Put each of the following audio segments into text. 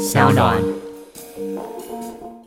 小暖。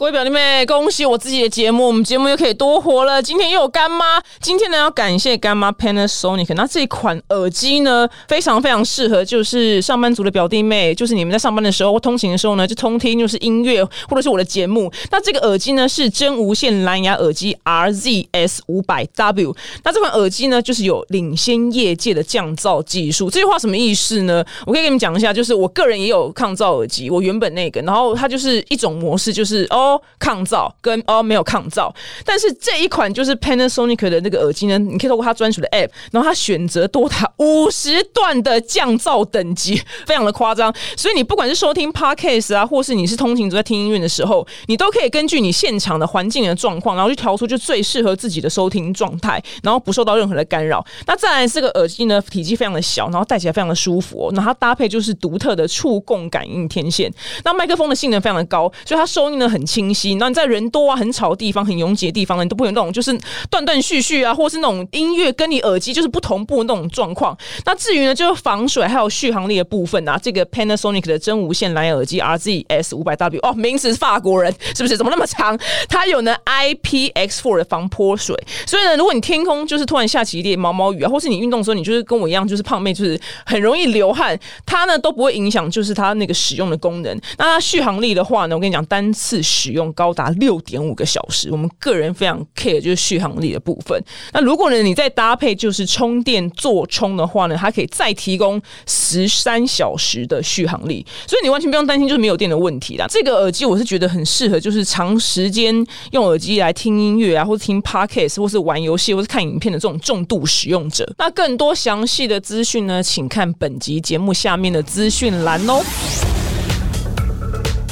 各位表弟妹，恭喜我自己的节目，我们节目又可以多活了。今天又有干妈，今天呢要感谢干妈 Panasonic。那这一款耳机呢，非常非常适合，就是上班族的表弟妹，就是你们在上班的时候或通勤的时候呢，就通听就是音乐或者是我的节目。那这个耳机呢是真无线蓝牙耳机 RZS 五百 W。那这款耳机呢，就是有领先业界的降噪技术。这句话什么意思呢？我可以给你们讲一下，就是我个人也有抗噪耳机，我原本那个，然后它就是一种模式，就是哦。抗噪跟哦没有抗噪，但是这一款就是 Panasonic 的那个耳机呢，你可以透过它专属的 App，然后它选择多达五十段的降噪等级，非常的夸张。所以你不管是收听 Podcast 啊，或是你是通勤族在听音乐的时候，你都可以根据你现场的环境的状况，然后去调出就最适合自己的收听状态，然后不受到任何的干扰。那再来这个耳机呢，体积非常的小，然后戴起来非常的舒服。那它搭配就是独特的触控感应天线，那麦克风的性能非常的高，所以它收音呢很清晰。那你在人多啊、很吵的地方、很拥挤的地方呢，你都不会有那种就是断断续续啊，或是那种音乐跟你耳机就是不同步那种状况。那至于呢，就是防水还有续航力的部分啊，这个 Panasonic 的真无线蓝牙耳机 RZS 五百 W 哦，名字是法国人，是不是？怎么那么长？它有呢 IPX4 的防泼水，所以呢，如果你天空就是突然下起一点毛毛雨啊，或是你运动的时候你就是跟我一样就是胖妹，就是很容易流汗，它呢都不会影响就是它那个使用的功能。那它续航力的话呢，我跟你讲，单次使使用高达六点五个小时。我们个人非常 care 就是续航力的部分。那如果呢你再搭配就是充电座充的话呢，它可以再提供十三小时的续航力，所以你完全不用担心就是没有电的问题啦。这个耳机我是觉得很适合，就是长时间用耳机来听音乐啊，或者听 podcast，或是玩游戏，或是看影片的这种重度使用者。那更多详细的资讯呢，请看本集节目下面的资讯栏哦。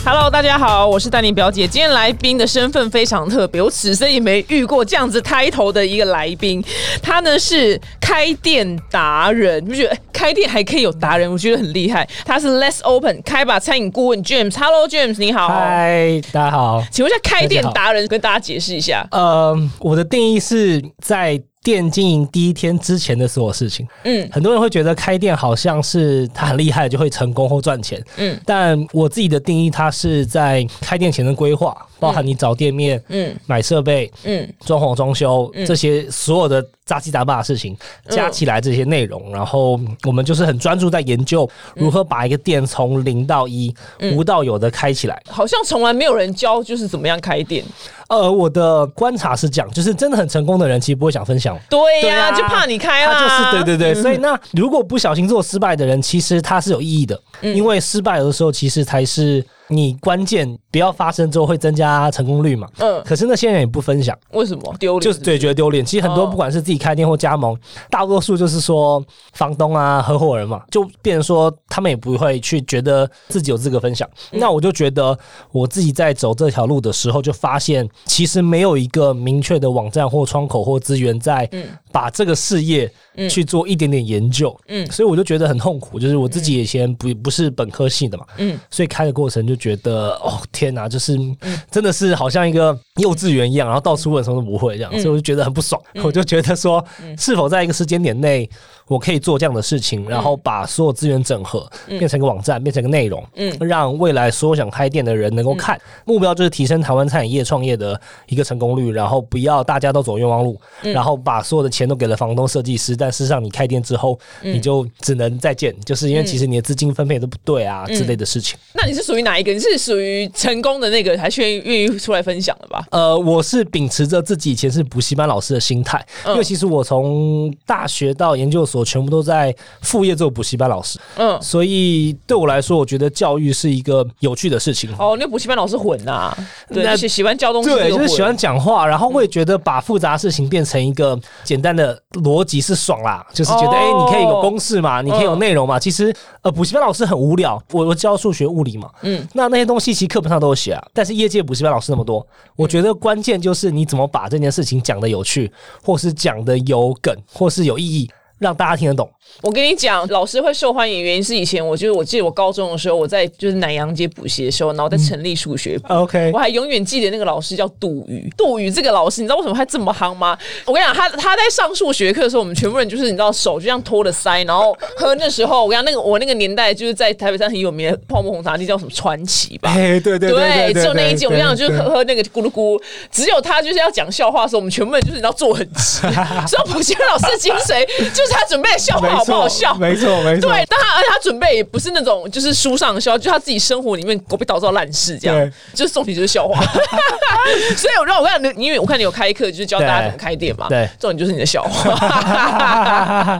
Hello，大家好，我是丹妮表姐。今天来宾的身份非常特别，我此生也没遇过这样子开头的一个来宾。他呢是开店达人，你不觉得开店还可以有达人？我觉得很厉害。他是 Let's Open 开吧餐饮顾问 James。Hello James，你好。嗨，大家好。请问一下，开店达人跟大家解释一下。呃，我的定义是在店经营第一天之前的所有事情。嗯，很多人会觉得开店好像是他很厉害就会成功或赚钱。嗯，但我自己的定义，它是在开店前的规划，包含你找店面、嗯，买设备、嗯，装潢装修这些所有的杂七杂八的事情加起来这些内容，然后我们就是很专注在研究如何把一个店从零到一、无到有的开起来。好像从来没有人教就是怎么样开店。呃，我的观察是这样，就是真的很成功的人，其实不会想分享。对呀，就怕你开啊。他就是对对对，所以那如果不小心做失败的人，其实他是有意义的，因为失败有的时候其实才是你关键不要发生之后会增加成功率嘛。嗯，可是那些人也不分享，为什么丢脸？就是对觉得丢脸。其实很多不管是自己开店或加盟，大多数就是说房东啊、合伙人嘛，就变成说他们也不会去觉得自己有资格分享。那我就觉得我自己在走这条路的时候，就发现其实没有一个明确的网站或窗口或资源在把这个事业去做一点点研究。嗯，所以我就觉得很痛苦，就是我自己以前不不是本科系的嘛。嗯，所以开的过程就觉得哦天哪，就是真的是好像一个幼稚园一样，然后到处问什么都不会这样，所以我就觉得很不爽。我就觉得说，是否在一个时间点内，我可以做这样的事情，然后把所有资源整合，变成一个网站，变成一个内容，嗯，让未来所有想开店的人能够看。目标就是提升台湾餐饮业创业的一个成功率，然后不要大家都走冤枉路，然后把所有的钱都给了房东、设计师，但事实上你开店之后，你就只能再见，就是因为其实你的资金分配都不对啊之类的事情。那你是属于哪一个？你是属于成功的那个，还是愿意愿意出来分享的吧？呃，我是秉持着自己以前是补习班老师的心态，因为其实我从大学到研究所全部都在副业做补习班老师，嗯，所以对我来说，我觉得教育是一个有趣的事情。哦，那补习班老师混呐，对，喜喜欢教东西，对，就是喜欢讲话，然后会觉得把复杂事情变成一个简单的逻辑是爽啦，就是觉得哎，你可以有公式嘛，你可以有内容嘛。其实呃，补习班老师很无聊，我我教数学、物理嘛，嗯，那那些东西其实课本上都有写啊，但是业界补习班老师那么多，我觉得关键就是你怎么把这件事情讲的有趣，或是讲的有梗，或是有意义。让大家听得懂。我跟你讲，老师会受欢迎，原因是以前我就是我记得我高中的时候，我在就是南洋街补习的时候，然后在成立数学部。OK，我还永远记得那个老师叫杜宇，杜宇这个老师，你知道为什么他这么夯吗？我跟你讲，他他在上数学课的时候，我们全部人就是你知道手就这样托着腮，然后喝那时候我跟你讲，那个我那个年代就是在台北山很有名的泡沫红茶，那叫什么传奇吧？哎，对对对只有那一集我们这样就是喝喝那个咕噜咕，只有他就是要讲笑话的时候，我们全部人就是你知道坐很直，所以补习老师的精髓就是他准备的笑话好不好？笑，没错没错，对，但他而且他准备也不是那种就是书上的笑，就他自己生活里面狗屁倒灶烂事这样。对，就是重点就是笑话。所以我让我看你，因为我看你有开课，就是教大家怎么开店嘛，对。重点就是你的笑话，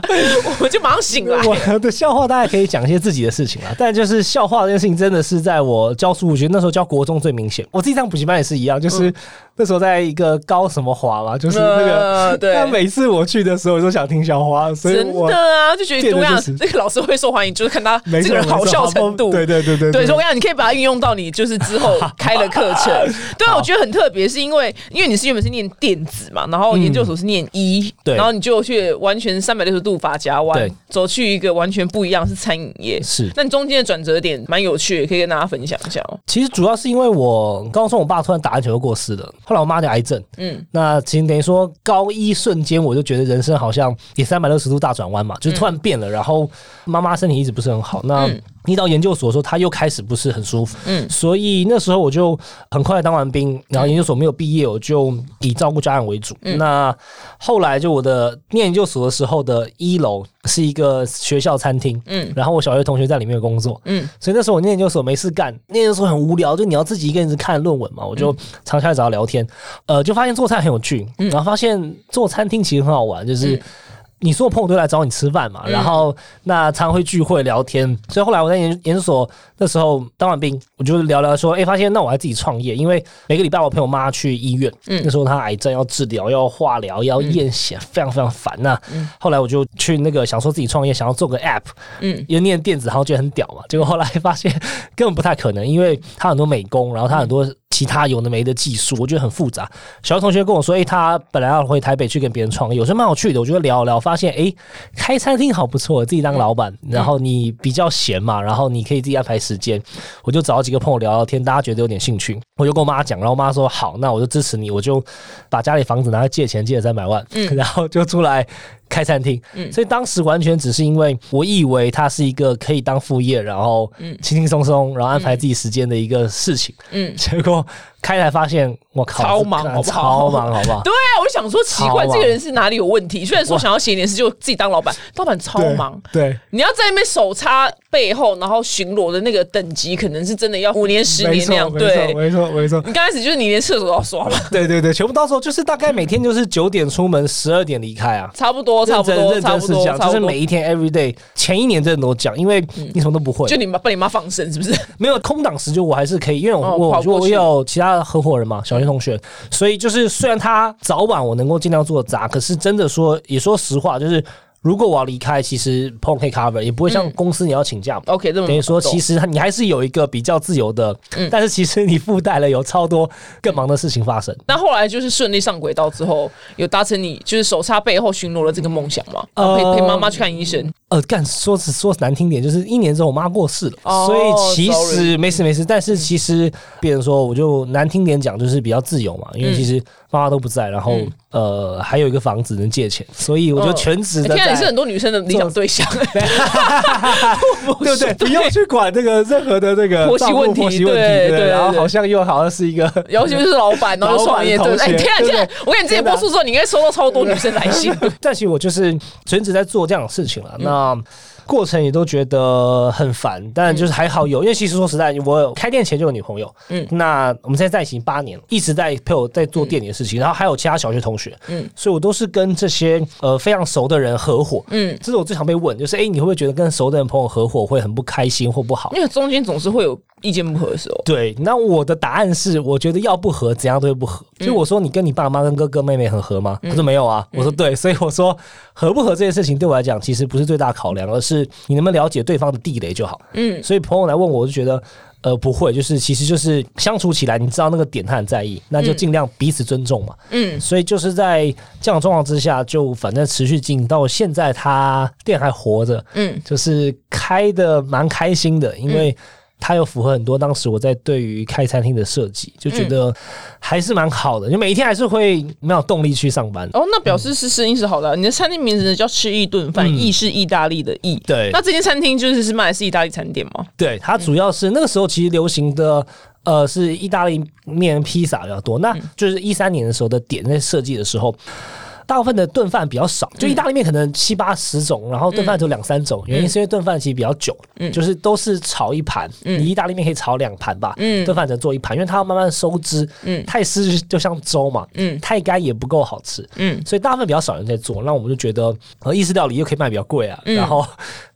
我就马上醒来。我的笑话大概可以讲一些自己的事情啊，但就是笑话这件事情，真的是在我教书，我觉得那时候教国中最明显。我自己上补习班也是一样，就是那时候在一个高什么华嘛，就是那个，呃对那每次我去的时候，我都想听小花，所以真的啊，就觉得怎么样变得就是？这个老师会受欢迎，就是看他 这个人好笑程度。对对对对对，所以我跟你可以把它运用到你就是之后 开的课程。对啊，我觉得很特别，是因为因为你是原本是念电子嘛，然后研究所是念医，嗯对然后你就去完全三百六十度法夹弯，走去一个完全不一样是餐饮业。是。那你中间的转折点蛮有趣的，可以跟大家分享一下哦。其实主要是因为我刚刚说我爸突然打篮球就过世了，后来我妈得癌症，嗯。那其实等于说高一瞬间我就觉得人生好像也三百六十度大转弯嘛，就是突然变了。然后妈妈身体一直不是很好，那嗯一到研究所的时候，他又开始不是很舒服，嗯。所以那时候我就很快当完兵，然后研究所没有毕业，我就以照顾家人为主。嗯。那后来就我的念研究所的时候的一楼是一个学校餐厅，嗯。然后我小学同学在里面工作，嗯。所以那时候我念研究所没事干，念研究所很无聊，就你要自己一个人看论文嘛，我就常下来找他聊天，呃，就发现做菜很有趣，然后发现做餐厅其实很好玩，就是。你所有朋友都来找你吃饭嘛，然后那常会聚会聊天，所以后来我在研研究所那时候当完兵，我就聊聊说，哎、发现那我还自己创业，因为每个礼拜我陪我妈去医院，那时候她癌症要治疗，要化疗，要验血，非常非常烦呐、后来我就去那个想说自己创业，想要做个 app，嗯。因为念电子，然后觉得很屌嘛，结果后来发现 根本不太可能，因为它很多美工，然后它很多其他有的没的技术，我觉得很复杂。小学同学跟我说，诶，他本来要回台北去跟别人创业，有时候蛮有趣的。我觉得聊聊，发现诶，开餐厅好不错，自己当老板，然后你比较闲嘛，然后你可以自己安排时间。我就找几个朋友聊聊天，大家觉得有点兴趣，我就跟我妈讲，然后我妈说好，那我就支持你，我就把家里房子拿来借钱，借了三百万，然后就出来。开餐厅，所以当时完全只是因为我以为它是一个可以当副业，然后轻轻松松，然后安排自己时间的一个事情。嗯，结果开来发现，我靠，超忙好不好超忙，好不好？对啊，我就想说奇怪，这个人是哪里有问题？虽然说想要写一点事，就自己当老板，老板超忙。对，你要在那边手插背后，然后巡逻的那个等级，可能是真的要五年、十，年那样。对，，没错，没错。你刚开始就是你连厕所都要刷嘛，对对对，全部到时候就是大概每天就是九点出门，十二点离开啊。差不多，差不多，认真认差不多，真是这样，就是每。一天 every day。前一年真的都讲，因为你什么都不会，就你妈被你妈放生是不是？没有空档时就我还是可以，因为我、哦我跑过去我有其他合伙人嘛，小学同学，所以就是虽然他早晚我能够尽量做砸，可是真的说也说实话，就是如果我要离开，其实朋友可以 cover，也不会像公司你要请假嘛。OK，这么等于说，其实实你还是有一个比较自由的，嗯但是其实你附带了有超多更忙的事情发生。那后来就是顺利上轨道之后，有达成你就是手插背后巡逻的这个梦想吗？然后陪呃陪妈妈去看医生。呃，干说是说难听点，就是一年之后我妈过世了，哦所以其实没事没事。但是其实别人说，我就难听点讲，就是比较自由嘛，因为其实妈妈都不在，然后、呃还有一个房子能借钱，所以我就全职的在。欸天啊，你是很多女生的理想对象。对不对？不要去管这个任何的这个婆媳问题婆媳问题，对对然后好像又好像是一个尤其是老板，然后又创业，对不对？哎，天啊，天啊！我跟你之前播出之后，你应该收到超多女生来信。但其实我就是全职在做这样的事情嗯了。那过程也都觉得很烦，但就是还好有，因为其实说实在，我开店前就有女朋友，嗯。嗯，那我们现在在一起八年了，一直在陪我在做店里的事情，然后还有其他小学同学，嗯。嗯，所以我都是跟这些呃非常熟的人合伙，嗯。嗯，这是我最常被问，就是哎、诶你会不会觉得跟熟的人朋友合伙会很不开心或不好？因为中间总是会有意见不合的时候。对，那我的答案是，我觉得要不合，怎样都会不合。嗯就我说，你跟你爸妈、跟哥哥妹妹很合吗？他说没有啊。我说对，所以我说合不合这件事情对我来讲，其实不是最大考量，而是你能不能了解对方的地雷就好。嗯所以朋友来问我，我就觉得。呃，不会，就是其实就是相处起来，你知道那个点他很在意，那就尽量彼此尊重嘛。嗯，所以就是在这样的状况之下，就反正持续经营到现在，他店还活着，嗯就是开的蛮开心的，因为它又符合很多当时我在对于开餐厅的设计，就觉得还是蛮好的，就每一天还是会没有动力去上班。哦，那表示是生意是好的啊。你的餐厅名字呢叫吃一顿饭，嗯意是意大利的意。对那这间餐厅就是是卖的是意大利餐点吗？对，它主要是那个时候其实流行的。呃，是意大利面、披萨比较多。那就是一三年的时候的点在设计的时候，大部分的炖饭比较少，就意大利面可能七八十种，然后炖饭只有两三种。原因是因为炖饭其实比较久，就是都是炒一盘，你意大利面可以炒两盘吧，嗯。炖饭只能做一盘，因为它要慢慢收汁，嗯。太湿就像粥嘛，嗯。太干也不够好吃，嗯。所以大部分比较少人在做。那我们就觉得，呃，意式料理又可以卖比较贵啊，嗯。然后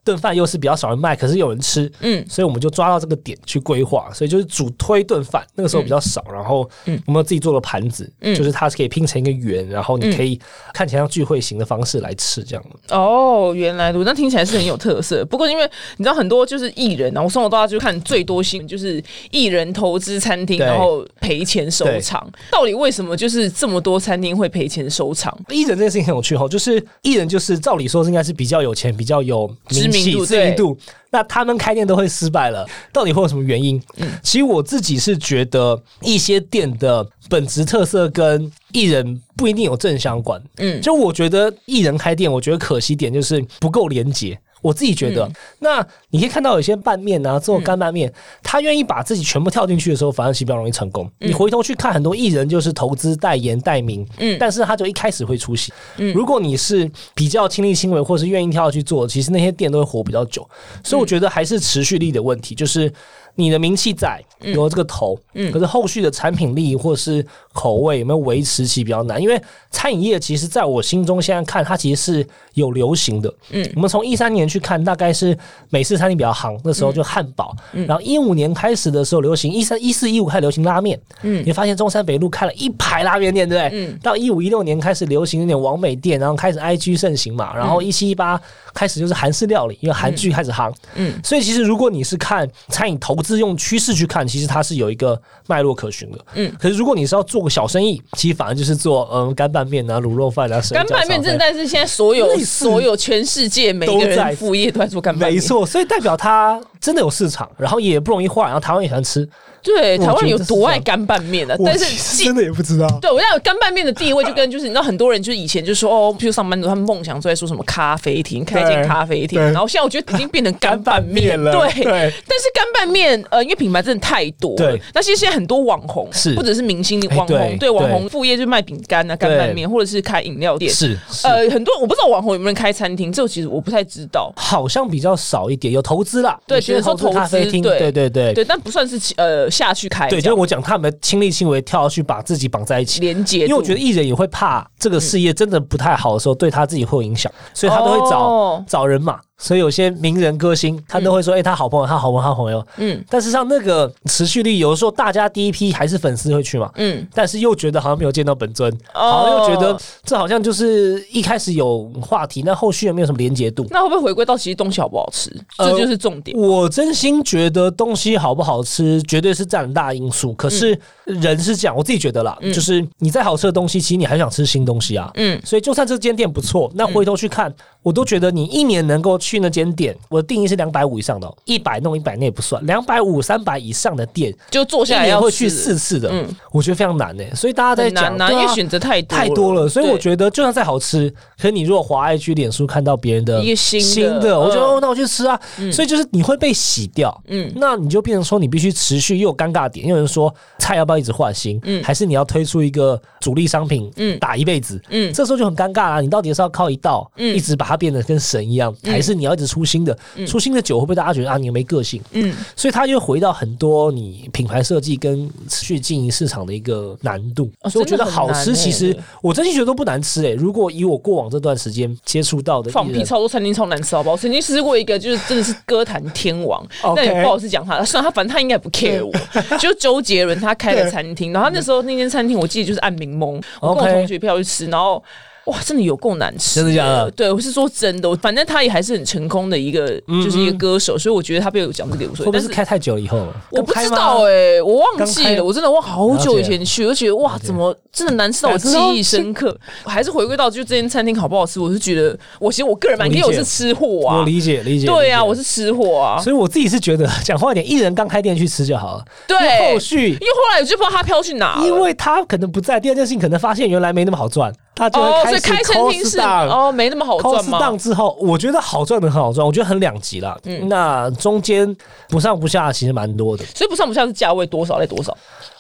炖饭又是比较少人卖，可是有人吃，嗯所以我们就抓到这个点去规划，所以就是主推炖饭，那个时候比较少，然后嗯我们自己做了盘子，嗯就是它是可以拼成一个圆，然后你可以看起来像聚会型的方式来吃，这样。哦，原来那听起来是很有特色。不过因为你知道很多就是艺人啊，我从小到大就看最多新闻就是艺人投资餐厅，然后赔钱收场。到底为什么就是这么多餐厅会赔钱收场？艺人这件事情很有趣哦，就是艺人就是照理说是应该是比较有钱、比较有、知名度知名度，那他们开店都会失败了，到底会有什么原因？嗯其实我自己是觉得一些店的本质特色跟艺人不一定有正相关。嗯就我觉得艺人开店，我觉得可惜点就是不够连结。我自己觉得，那你可以看到有些拌面啊，做干拌面，他愿意把自己全部跳进去的时候，反而比较容易成功。你回头去看，很多艺人就是投资代言代名，嗯但是他就一开始会出席。如果你是比较亲力亲为，或是愿意跳下去做，其实那些店都会活比较久。所以我觉得还是持续力的问题，就是你的名气在，有这个头，可是后续的产品力或是口味有没有维持起比较难。因为餐饮业其实在我心中现在看，它其实是有流行的。嗯，我们从一三年去看，大概是美式餐厅比较行，那时候就汉堡。然后一五年开始的时候流行，一三一四一五开始流行拉面。嗯，你发现中山北路开了一排拉面店，对不对？嗯，到一五一六年开始流行那点王美店，然后开始 IG 盛行嘛，然后一七一八开始就是韩式料理，因为韩剧开始行。嗯所以其实如果你是看餐饮投资用趋势去看，其实它是有一个脉络可循的。嗯，可是如果你是要做个小生意，其实反而就是做嗯干拌面啊、卤肉饭啊、干拌面真的，但是现在所有所有全世界每个人副业都在做干拌面，没。错，所以代表它真的有市场，然后也不容易坏，然后台湾也喜欢吃。对，台湾人有多爱干拌面呢？但是真的也不知道。对，我要干拌面的地位就跟就是你知道很多人就是以前就说哦，譬如上班族他们梦想都在说什么咖啡厅，开一间咖啡厅，然后现在我觉得已经变成干拌面了对。但是干拌面呃，因为品牌真的太多了，对那其实现在很多网红是不只是明星网红，哎对对网红副业就卖饼干啊、干拌面，或者是开饮料店。是，呃，很多我不知道网红有没有人开餐厅，这个其实我不太知道。好像比较少一点，有投资啦，对有些只是说投资咖啡厅，对对对对，但不算是呃下去开对，样，就是我讲他们亲力亲为跳下去把自己绑在一起。连接，因为我觉得艺人也会怕这个事业真的不太好的时候，对他自己会有影响，所以他都会找、哦找人嘛。所以有些名人歌星，他都会说：“哎、他好朋友，他好朋友，他好朋友。”嗯但实际上，那个持续力，有的时候大家第一批还是粉丝会去嘛，嗯但是又觉得好像没有见到本尊，哦好像又觉得这好像就是一开始有话题，那后续有没有什么连结度。那会不会回归到其实东西好不好吃，呃这就是重点。我真心觉得东西好不好吃，绝对是占很大因素。可是人是这样，我自己觉得啦，就是你再好吃的东西，其实你还想吃新东西啊。嗯所以就算这间店不错，那回头去看，我都觉得你一年能够去那间店，我的定义是两百五以上的、哦，一百弄一百那也不算，两百五、三百以上的店，就坐下来要年会去四次的，嗯。我觉得非常难呢。所以大家在难呐，对啊因为选择太多太多了，所以我觉得就算再好吃，可是你如果滑 IG、脸书看到别人的一个新的新的，我就嗯哦，那我去吃啊。嗯。所以就是你会被洗掉，嗯。那你就变成说你必须持续又有尴尬点，又有人说菜要不要一直换新，嗯。还是你要推出一个主力商品，嗯。打一辈子，嗯。这时候就很尴尬啊！你到底是要靠一道，嗯。一直把它变得跟神一样，还是你要一直出新的？出新的酒会不会大家觉得啊你没个性？嗯所以它又回到很多你品牌设计跟持续经营市场的一个难度。哦所以我觉得好吃，其实欸我真心觉得都不难吃诶、如果以我过往这段时间接触到的放屁，超多餐厅超难吃，好不好？我曾经吃过一个，就是真的是歌坛天王那也不好意思讲他，虽然他反正他应该也不 care 我，就是周杰伦他开的餐厅，然后他那时候那间餐厅我记得就是按名蒙，我跟我同学票去吃，然后。哇，真的有够难吃，真的假的对，我是说真的，反正他也还是很成功的一个，就是一个歌手，所以我觉得他被我讲这个也无所谓。但是开太久了以后了？我不知道哎、我忘记了，我真的忘好久以前去，我就觉得哇，怎么真的难吃到我记忆深刻？还是回归到就这间餐厅好不好吃？我是觉得，我其实我个人蛮，因为我是吃货啊我，理解理解。对啊，我是吃货啊，所以我自己是觉得 讲话一点，艺人刚开店去吃就好了。对，后续因为后来我就不知道他飘去哪，因为他可能不在，第二件事情可能发现原来没那么好赚，他就哦，所以会开始开餐厅 cost 是。哦没那么好赚吗？down 之后，我觉得好赚的很好赚，我觉得很两极啦。嗯那中间不上不下，其实蛮多的。所以不上不下是价位多少在多少？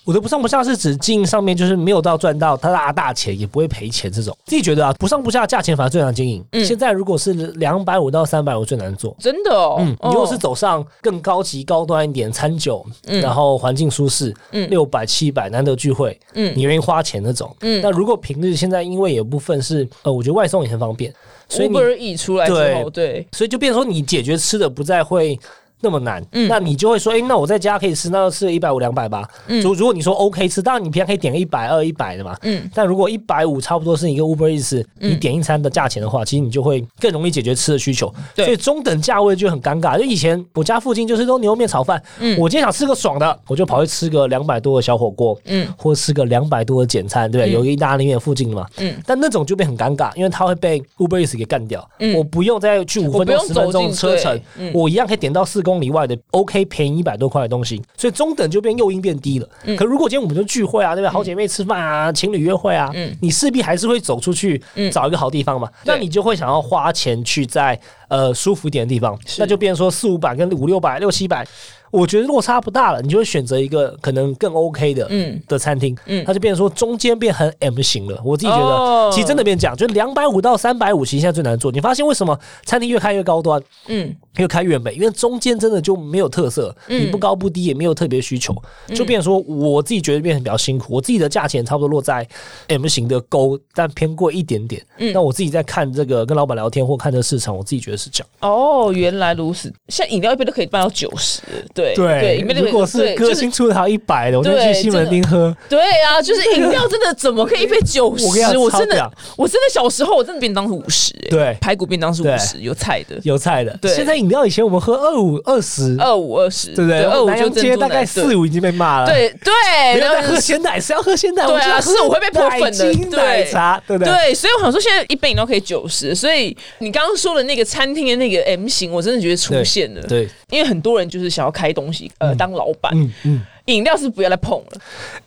我的不上不下是指经营上面就是没有到赚到他大大钱，也不会赔钱这种。自己觉得啊，不上不下价钱反而最难经营。嗯现在如果是两百五到三百五最难做。真的哦，嗯，你如果是哦走上更高级、高端一点，餐酒，然后环境舒适，嗯六百、七百，难得聚会，嗯你愿意花钱那种。嗯那如果平日现在因为有部分是，呃，我觉得外送也很方便，所以你 Uber E 出来之后，对，所以就变成说你解决吃的不再会。那么难，嗯那你就会说，哎、那我在家可以吃，那就吃一百五、两百吧。如、如果你说 OK 吃，当然你平常可以点个一百二、一百的嘛。嗯但如果一百五差不多是一个 Uber Eats，、你点一餐的价钱的话，其实你就会更容易解决吃的需求。对所以中等价位就很尴尬。就以前我家附近就是都牛肉面炒饭，嗯我今天想吃个爽的，我就跑去吃个两百多的小火锅，嗯或者吃个两百多的简餐，对不对？有一个意大利面附近的嘛，嗯但那种就变很尴尬，因为它会被 Uber Eats 给干掉。嗯我不用再去五分钟、十分钟车程，嗯我一样可以点到四公里外的 OK 便宜一百多块的东西，所以中等就变诱因变低了。嗯。可如果今天我们就聚会啊，对不对？好姐妹吃饭啊，情侣约会啊，嗯。你势必还是会走出去嗯。找一个好地方嘛，对。那你就会想要花钱去在呃舒服一点的地方，那就变成说四五百跟五六百、六七百。我觉得落差不大了，你就会选择一个可能更 OK 的，嗯的餐厅，嗯它就变成说中间变很 M 型了。我自己觉得，哦其实真的变这样，就两百五到三百五，其实现在最难做。你发现为什么餐厅越开越高端，嗯越开越美？因为中间真的就没有特色，嗯你不高不低，也没有特别需求，就变成说我自己觉得变得比较辛苦。我自己的价钱差不多落在 M 型的勾，但偏贵一点点。嗯那我自己在看这个跟老板聊天或看这个市场，我自己觉得是这样。哦，原来如此。现在饮料一杯都可以卖到九十，对对，如果是歌星出的还一百的，我就去西门町喝。对啊，就是饮料真的怎么可以一杯九十？我真的，我真的小时候我真的便当是五十，哎对排骨便当是五十，有菜的，有菜的，对现在饮料以前我们喝二五二十，二五二十，对不对？二五就南洋珍珠奶街大概四五已经被骂了。，对对，没有在然后喝鲜奶，是要喝鲜奶？对啊是我会被泼粉的奶茶，对不对？对，所以我想说，现在一杯饮料可以九十，所以你刚刚说的那个餐厅的那个 M 型，我真的觉得出现了。对，因为很多人就是想要开东西，呃，当老板，嗯嗯。饮料是不要再碰了。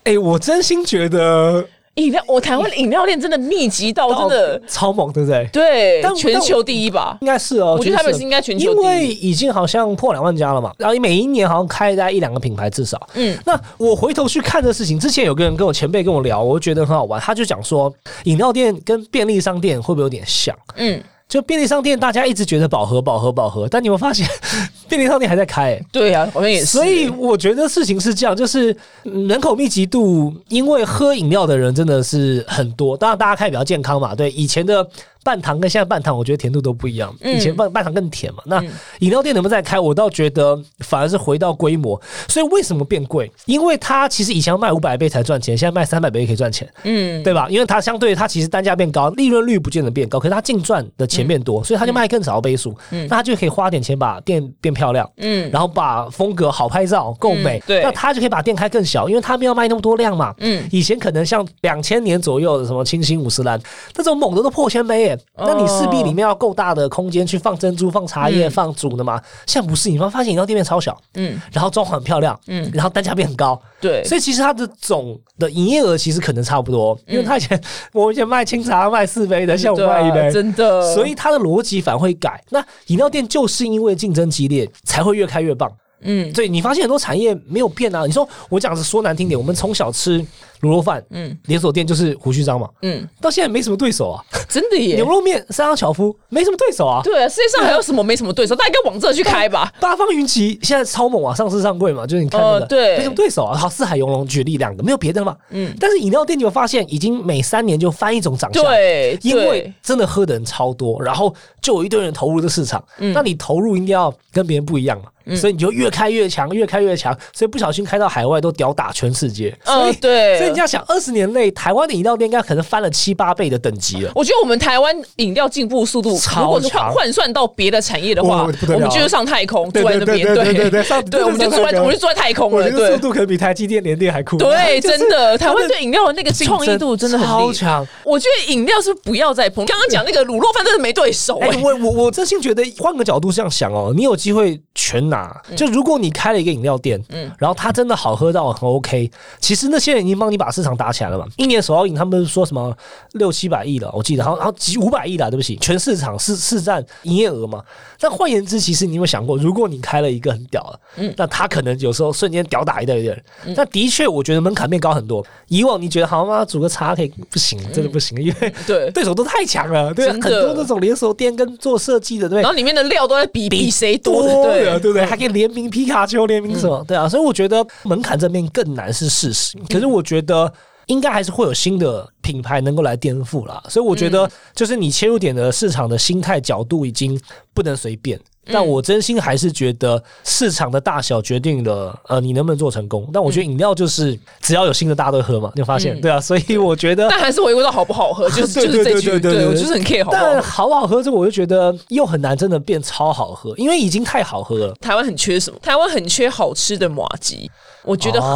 哎，我真心觉得饮料，我台湾的饮料店真的密集到真的，超猛，对不对？对但，全球第一吧。应该是哦，我觉得他们是是应该全球第一因为。已经好像破两万家了嘛，然后每一年好像开大概一两个品牌至少。嗯那我回头去看这事情，之前有个人跟我前辈跟我聊，我就觉得很好玩，他就讲说，饮料店跟便利商店会不会有点像？嗯，就便利商店，大家一直觉得饱和、饱和、饱和，但你有发现，便利商店还在开、欸？对啊，好像也是。所以我觉得事情是这样，就是嗯人口密集度，因为喝饮料的人真的是很多。当然，大家开比较健康嘛，对以前的。半糖跟现在半糖，我觉得甜度都不一样。嗯以前半半糖更甜嘛。那饮料店能不能再开？我倒觉得反而是回到规模。所以为什么变贵？因为它其实以前要卖五百杯才赚钱，现在卖三百杯可以赚钱。嗯，对吧？因为它相对它其实单价变高，利润率不见得变高，可是它净赚的钱变多，所以它就卖更少的杯数，那它就可以花点钱把店变漂亮，嗯然后把风格好拍照够美，嗯对那它就可以把店开更小，因为它没有卖那么多量嘛。嗯以前可能像两千年左右的什么清新五十岚那种猛的都破千杯耶，那你势必里面要够大的空间去放珍珠、放茶叶、嗯放煮的嘛。现在不是，你发发现饮料店面超小，嗯，然后装潢很漂亮，嗯然后单价变很高，对，所以其实它的总的营业额其实可能差不多，因为它以前我以前卖清茶卖四杯的，现在我卖一杯，真的。所以它的逻辑反而会改。那饮料店就是因为竞争激烈，才会越开越棒。嗯所以你发现很多产业没有变啊。你说我讲是说难听点，我们从小吃卤肉饭，嗯连锁店就是胡须章嘛，嗯，到现在没什么对手啊。真的耶牛。肉面三商巧夫没什么对手啊。对啊，世界上还有什么没什么对手？大家应该往这去开吧。八方云集现在超猛啊，上市上柜嘛，就是你看那个，呃对没什么对手啊。好，四海游龙举例两个，没有别的了嘛。嗯，但是饮料店你有发现，已经每三年就翻一种长相，对，因为真的喝的人超多，然后就有一堆人投入这市场，嗯那你投入一定要跟别人不一样嘛。所以你就越开越强，越开越强，所以不小心开到海外都屌打全世界。嗯对所以你要想，二十年内台湾的饮料店应该可能翻了七八倍的等级了。我觉得我们台湾饮料进步速度，超如果是换强换算到别的产业的话，我们就是上太空，住在那边，对对对对对上对，我们就坐在，我们就坐在太空了，对速。度可能比台积电、联电还酷。对，真的，台湾对饮料的那个创意度真的。超强。我觉得饮料是不要再碰。刚刚讲那个卤肉饭真的没对手我我我真心觉得，换个角度这样想哦，你有机会全拿。就如果你开了一个饮料店，嗯，然后它真的好喝到很 OK，其实那些人已经帮你把市场打起来了嘛。一年手摇饮他们说什么六七百亿了，我记得，然后然后几五百亿了，对不起，全市场市市占营业额嘛。但换言之，其实你有没有想过，如果你开了一个很屌的，嗯，那他可能有时候瞬间屌打一堆人。那的确，我觉得门槛变高很多。以往你觉得好吗？煮个茶可以，不行，真的不行，因为 对对手都太强了，对，很多那种连锁店跟做设计的，对然。后里面的料都在比比谁多对不对？还可以联名皮卡丘，联名什么？对啊，所以我觉得门槛这边更难是事实。可是我觉得应该还是会有新的品牌能够来颠覆啦。所以我觉得就是你切入点的市场的心态角度已经不能随便。但我真心还是觉得市场的大小决定了，呃，你能不能做成功。但我觉得饮料就是只要有新的，大家都喝嘛，你有发现？对啊，所以我觉得但还是回归到好不好喝，就是就是这句，对我就是很 care 好好但。好不好喝，这个我就觉得又很难真的变超好喝，因为已经太好喝了。台湾很缺什么？台湾很缺好吃的麻吉，我觉得很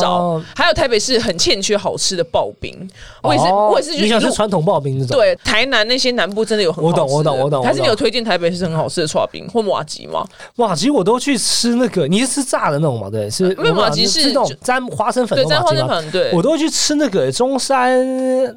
少。哦还有台北市很欠缺好吃的刨冰，我也是，哦我也是觉得你想吃传统刨冰这种？，对台南那些南部真的有很好吃的我懂我懂我懂还是你有推荐台北是很好吃的刨冰或马吉吗？马吉我都去吃那个，你是吃炸的那种吗？对，是因为马吉是是那种沾花生粉对，沾花？生粉对，我都会去吃那个中山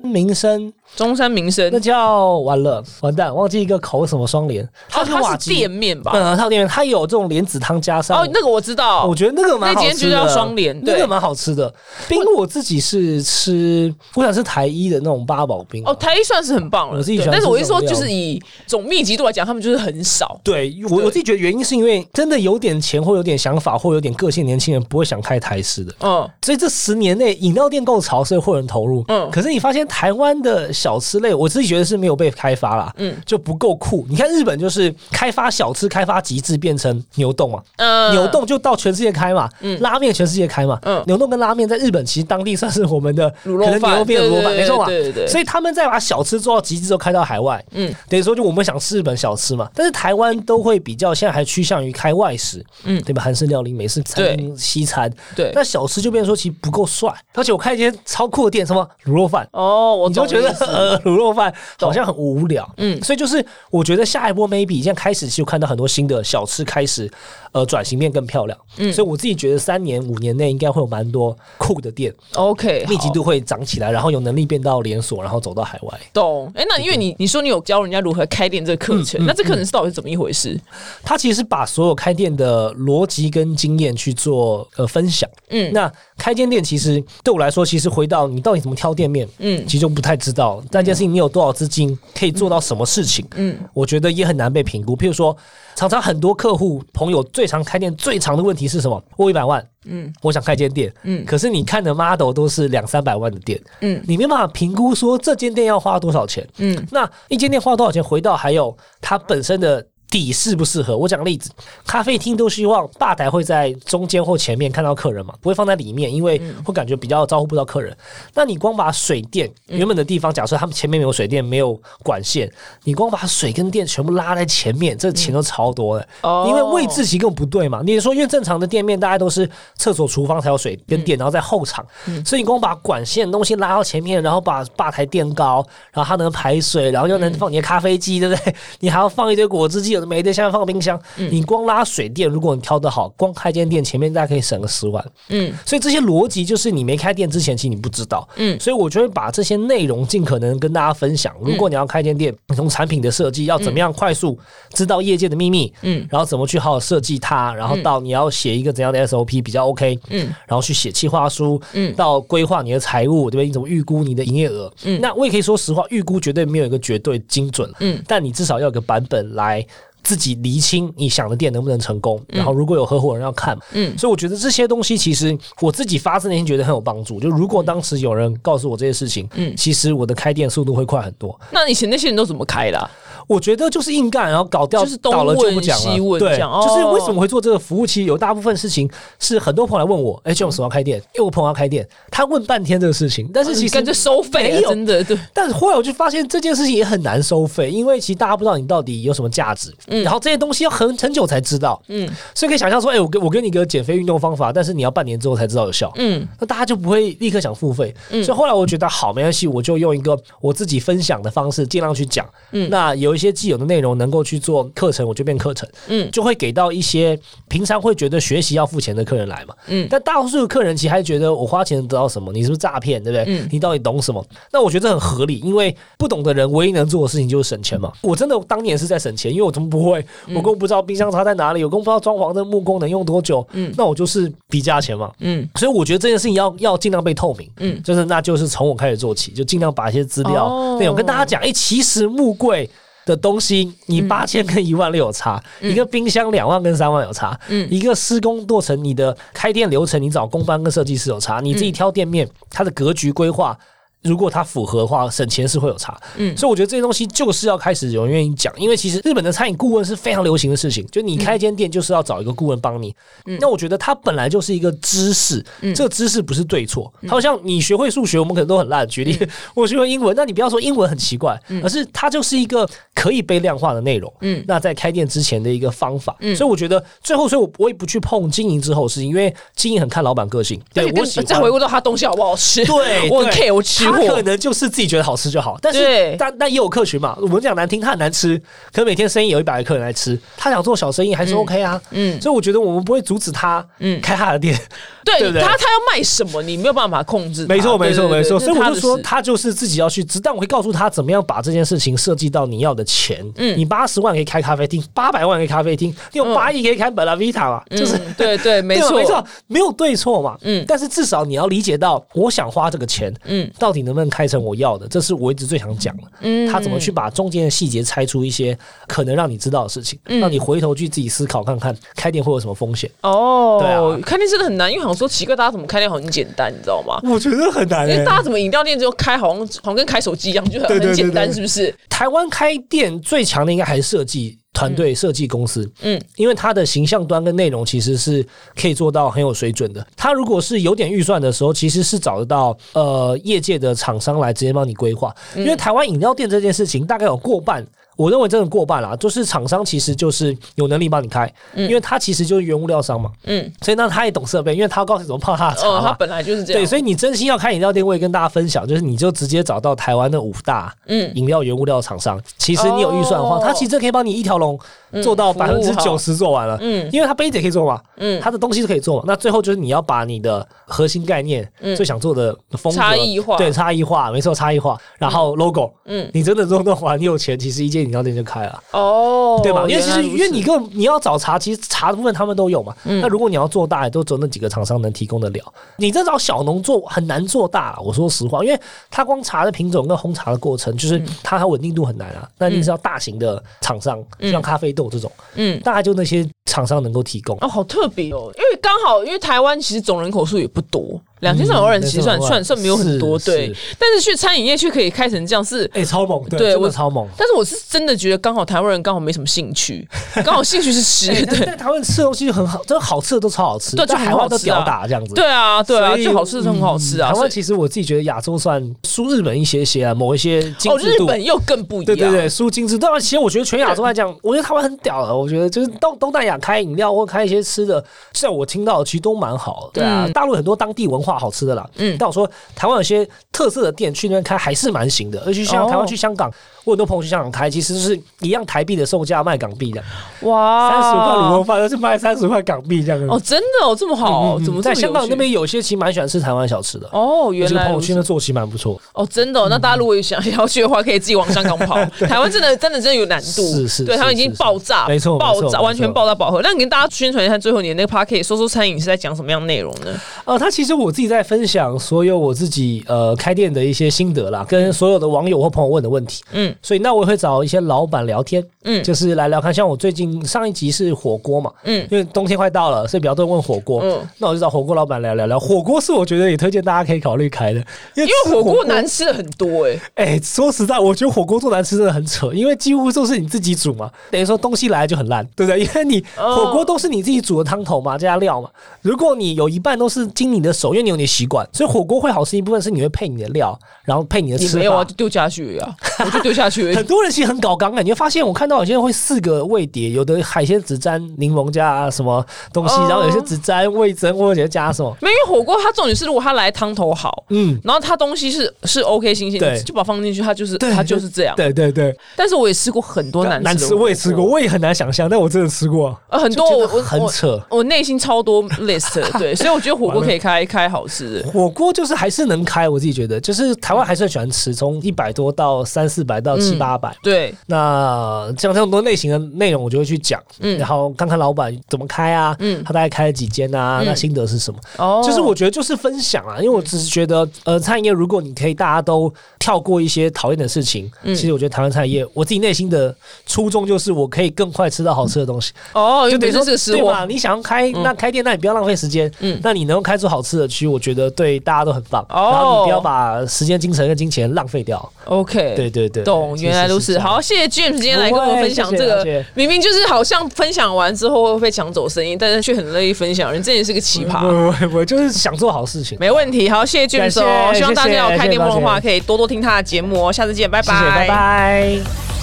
民生，中山民生那叫完了完蛋，忘记一个口什么双联，它，是瓦它是店面吧？嗯，它有店面，它有这种莲子汤加上哦，那个我知道，我觉得那个蛮好吃的，那间就叫双联那个蛮好吃的。冰我自己是吃，我想是台一的那种八宝冰。哦，台一算是很棒了，我自己喜欢但是我一说，就是以总密集度来讲，他们就是很少。对我我自己觉得原因是因为真的有点钱或有点想法或有点个性，年轻人不会想开台式的。嗯，所以这十年内饮料店够潮，所以会有人投入。嗯嗯，可是你发现台湾的小吃类，我自己觉得是没有被开发啦，嗯。嗯，就不够酷。你看日本就是开发小吃，开发极致变成牛洞嘛，呃。牛洞就到全世界开嘛，拉面全世界开嘛，嗯。牛洞跟拉面在日本其实当地算是我们的卤肉饭。可能牛肉面、卤肉饭，对对没错嘛，对对对。所以他们再把小吃做到极致，之后开到海外，嗯。嗯，等于说就我们想吃日本小吃嘛，但是台湾都会比较现在还趋向于开外食，嗯。嗯，对吧？韩式料理、美式餐厅、西餐，对。那小吃就变成说其实不够帅，而且我开一间超酷的店，什么卤肉饭。哦，我你就觉得呃卤肉饭好像很无聊，嗯嗯，所以就是我觉得下一波 maybe 现在开始就看到很多新的小吃开始呃转型变更漂亮，嗯所以我自己觉得三年五年内应该会有蛮多酷的店，OK 密集度会涨起来，然后有能力变到连锁，然后走到海外。懂。哎，那因为你你说你有教人家如何开店这个课嗯程，那这课程是到底是怎么一回事？他其实把所有开店的逻辑跟经验去做呃分享。嗯那开间店其实对我来说，其实回到你到底怎么挑店面，嗯其实就不太知道。但这件事情你有多少资金可以做到什么事情，嗯我觉得也很难被评估。譬如说，常常很多客户朋友最常开店最长的问题是什么？我一百万，嗯我想开间店，嗯可是你看的 model 都是两三百万的店，嗯你没办法评估说这间店要花多少钱。嗯那一间店花多少钱？回到还有它本身的底适不适合。我讲个例子，咖啡厅都希望吧台会在中间或前面看到客人嘛，不会放在里面，因为会感觉比较招呼不到客人。那你光把水电原本的地方，假设他们前面没有水电，没有管线，你光把水跟电全部拉在前面，这钱都超多的。哦因为位置其实根本不对嘛。你说，因为正常的店面大家都是厕所、厨房才有水跟电，然后在后场，所以你光把管线东西拉到前面，然后把吧台垫高，然后它能排水，然后又能放你的咖啡机，对不对？你还要放一堆果汁机，有的没的，现在放冰箱。你光拉水电，如果你挑得好，光开间店前面大概可以省个十万。嗯所以这些逻辑就是你没开店之前，其实你不知道。嗯所以我就会把这些内容尽可能跟大家分享。如果你要开间店，你从产品的设计要怎么样快速知道业界的秘密，嗯然后怎么去好好设计它，然后到你要写一个怎样的 SOP 比较 OK，嗯然后去写企划书，嗯到规划你的财务，对不对？你怎么预估你的营业额？嗯那我也可以说实话，预估绝对没有一个绝对精准，嗯但你至少要有个版本来。自己厘清你想的店能不能成功，然后如果有合伙人要看，嗯所以我觉得这些东西其实我自己发自内心觉得很有帮助。就如果当时有人告诉我这些事情，嗯嗯，其实我的开店速度会快很多。那以前那些人都怎么开的啊？我觉得就是硬干，然后搞掉，就是东倒了就问不讲了西。问对，就是为什么会做这个服务？器有大部分事情是很多朋友来问我，哎，就我什么要开店？因为我朋友要开店，他问半天这个事情，但是其实跟着收费了，没有真的对。但是后来我就发现这件事情也很难收费，因为其实大家不知道你到底有什么价值，然后这些东西要很很久才知道，嗯所以可以想象说，哎、我给我给你一个减肥运动方法，但是你要半年之后才知道有效，嗯那大家就不会立刻想付费。所以后来我觉得好，没关系，我就用一个我自己分享的方式，尽量去讲。嗯那有一些既有的内容能够去做课程，我就变课程，嗯就会给到一些平常会觉得学习要付钱的客人来嘛。嗯但大多数的客人其实还觉得我花钱得到什么？你是不是诈骗？对不对？嗯你到底懂什么？那我觉得很合理，因为不懂的人唯一能做的事情就是省钱嘛。我真的当年是在省钱，因为我怎么不会？我根本不知道冰箱插在哪里，我根本不知道装潢的木工能用多久。嗯那我就是比价钱嘛。嗯所以我觉得这件事情要要尽量被透明，嗯就是那就是从我开始做起，就尽量把一些资料哦内容跟大家讲。哎、其实木柜的东西，你嗯。八千跟一万六有差，一个冰箱两万跟三万有差，嗯。一个施工过程，你的开店流程，你找工班跟设计师有差，你自己挑店面，它的格局规划。如果它符合的话，省钱是会有差，嗯。所以我觉得这些东西就是要开始有人愿意讲，因为其实日本的餐饮顾问是非常流行的事情，就你开一间店就是要找一个顾问帮你，嗯。那我觉得它本来就是一个知识，嗯这个知识不是对错。它好像你学会数学，我们可能都很烂。举例，我学会英文，那你不要说英文很奇怪，而是它就是一个可以被量化的内容。嗯。那在开店之前的一个方法，嗯。所以我觉得最后，所以我我也不去碰经营之后的事情，因为经营很看老板个性。对我喜欢再回顾到他东西好不好吃，对，我很 care 我吃他可，能就是自己觉得好吃就好，但是但但也有客群嘛。我们讲难听，他很难吃，可每天生意有一百个客人来吃，他想做小生意还是 OK 啊。嗯所以我觉得我们不会阻止他嗯开他的店。对 不对对他他要卖什么，你没有办法控制，没错，没错，对对对没错。所以我就说，他就是自己要去知，但我会告诉他怎么样把这件事情设计到你要的钱。嗯你八十万可以开咖啡厅，八百万可以咖啡厅，你有八亿可以开本拉 Vita 嘛？就是。嗯对 对，没错没错，没有对错嘛。嗯但是至少你要理解到，我想花这个钱，嗯到底能不能开成我要的，这是我一直最想讲的。嗯他怎么去把中间的细节拆出一些可能让你知道的事情，嗯让你回头去自己思考看看，开店会有什么风险？哦，对啊开店真的很难，因为好像说奇怪，大家怎么开店好像很简单，你知道吗？我觉得很难因为大家怎么饮料店只有开，好像好像跟开手机一样，就很简单，是不是？台湾开店最强的应该还是设计团队、设计公司，嗯因为它的形象端跟内容其实是可以做到很有水准的。它如果是有点预算的时候，其实是找得到呃业界的厂商来直接帮你规划。嗯因为台湾饮料店这件事情，大概有过半。我认为真的过半啦，就是厂商其实就是有能力帮你开，因为他其实就是原物料商嘛，嗯，所以那他也懂设备，因为他要告诉你怎么泡他的茶哦，他嘛。本来就是这样，对，所以你真心要开饮料店，我也跟大家分享，就是你就直接找到台湾的五大嗯饮料原物料厂商。其实你有预算的话，哦他其实可以帮你一条龙做到百分之九十做完了。嗯因为他杯子也可以做嘛，嗯他的东西都可以做嘛。那最后就是你要把你的核心概念、最想做的风格差异化对差异化，没错，差异化。然后 logo，嗯你真的做弄完，你有钱，其实一间饮料店就开了。哦，对吧？因为其实因为你个你要找茶，其实茶的部分他们都有嘛。嗯那如果你要做大，也都只有那几个厂商能提供得了。你再找小农做很难做大了。我说实话，因为它光茶的品种跟烘茶的过程，就是它它稳定度很难啊。那一定是要大型的厂商，就像咖啡豆这种，嗯。大概就那些厂商能够提供。哦，好特别哦！因为刚好，因为台湾其实总人口数也不多，两千三百万人其实算嗯算算没有很多，对。但是去餐饮业却可以开成这样是，哎、超猛，对，对我超猛。但是我是真的觉得刚好台湾人刚好没什么兴趣，刚好兴趣是吃，哎对在台湾吃的东西就很好，真的好吃的都超好吃，对就海外都屌打这样子。对啊，对啊，就好吃是很好吃啊。嗯台湾其实我自己觉得亚洲算输日本一些些啊，某一些精哦，致度。日本又更不一样，对对对，输精致。当然，其实我觉得全亚洲来讲，我觉得台湾很屌了。我觉得就是东东南亚开饮料或开一些吃的，像我听到的其实都蛮好的。对啊，嗯大陆很多当地文化好吃的啦。嗯但我说台湾有些特色的店去那边开还是蛮行的，而且像哦台湾去香港，我很多朋友去香港开，其实就是一样台币的售价卖港币的，哇，三十块卤肉饭，而是卖三十块港币这样子。哦，真的哦，这么好，嗯怎么这在香港那边有些其实蛮喜欢吃台湾小吃的。哦，原来朋友圈的作息蛮不错，哦，真的、哦，那大家如果想要去的话，可以自己往香港跑。台湾真的真的真的有难度，是是对，他们已经爆炸，没错爆炸，完全爆炸饱和。那你跟大家宣传一下，最后你的那个 p a r k 说说餐饮是在讲什么样的内容呢？呃，他其实我自自己在分享所有我自己呃开店的一些心得啦，跟所有的网友或朋友问的问题。嗯嗯，所以那我也会找一些老板聊天，嗯嗯，就是来聊看。像我最近上一集是火锅嘛，嗯嗯，因为冬天快到了，所以比较多人问火锅。嗯嗯，那我就找火锅老板聊聊聊。火锅是我觉得也推荐大家可以考虑开的，因为火锅难吃的很多哎、哎、说实在，我觉得火锅做难吃真的很扯，因为几乎都是你自己煮嘛，等于说东西来就很烂，对不对？因为你哦火锅都是你自己煮的汤头嘛，加料嘛。如果你有一半都是经你的手，因为你有你的习惯，所以火锅会好吃一部分是你会配你的料，然后配你的吃也没有啊，就。丢下去呀、啊，我就丢下去很。多人其实很搞刚啊，你会发现我看到有些人会四个味碟，有的海鲜只沾柠檬加什么东西，哦然后有些只沾味增，或者加什么。没有，火锅它重点是如果它来汤头好，嗯，然后它东西是是 OK 新鲜，对就把它放进去，它就是对它就是这样。对对对，但是我也吃过很多难难吃我也吃过，我也很难想象，但我真的吃过，呃，很多我我我很扯。我内心超多 list，对，所以我觉得火锅可以开开好吃。火锅就是还是能开，我自己觉得，就是台湾还是很喜欢吃，从一百多到三四百到七嗯。八百。对，那像这种多类型的内容，我就会去讲，嗯。然后看看老板怎么开啊，嗯。他大概开了几间啊，嗯。那心得是什么？哦。就是我觉得就是分享啊，因为我只是觉得，呃，餐饮业如果你可以大家都跳过一些讨厌的事情，嗯。其实我觉得台湾餐饮业，我自己内心的初衷就是我可以更快吃到好吃的东西，哦，就等于说本身是对嘛？你想要开那开店，那你不要浪费时间，嗯。那你能够开出好吃的区，我觉得对大家都很棒。哦。然后你不要把时间、精神跟金钱浪费掉。，OK，对对对，懂，对原来如此。。好，谢谢 James 今天来跟我们分享这个明明就是好像分享完之后会被抢走声音，但是却很乐意分享，人真的是个奇葩。不不不，我就是想做好事情。没问题，好，谢谢 James 哦，希望大家有开店梦的话，可以多多听他的节目哦。下次见，拜谢谢，拜拜。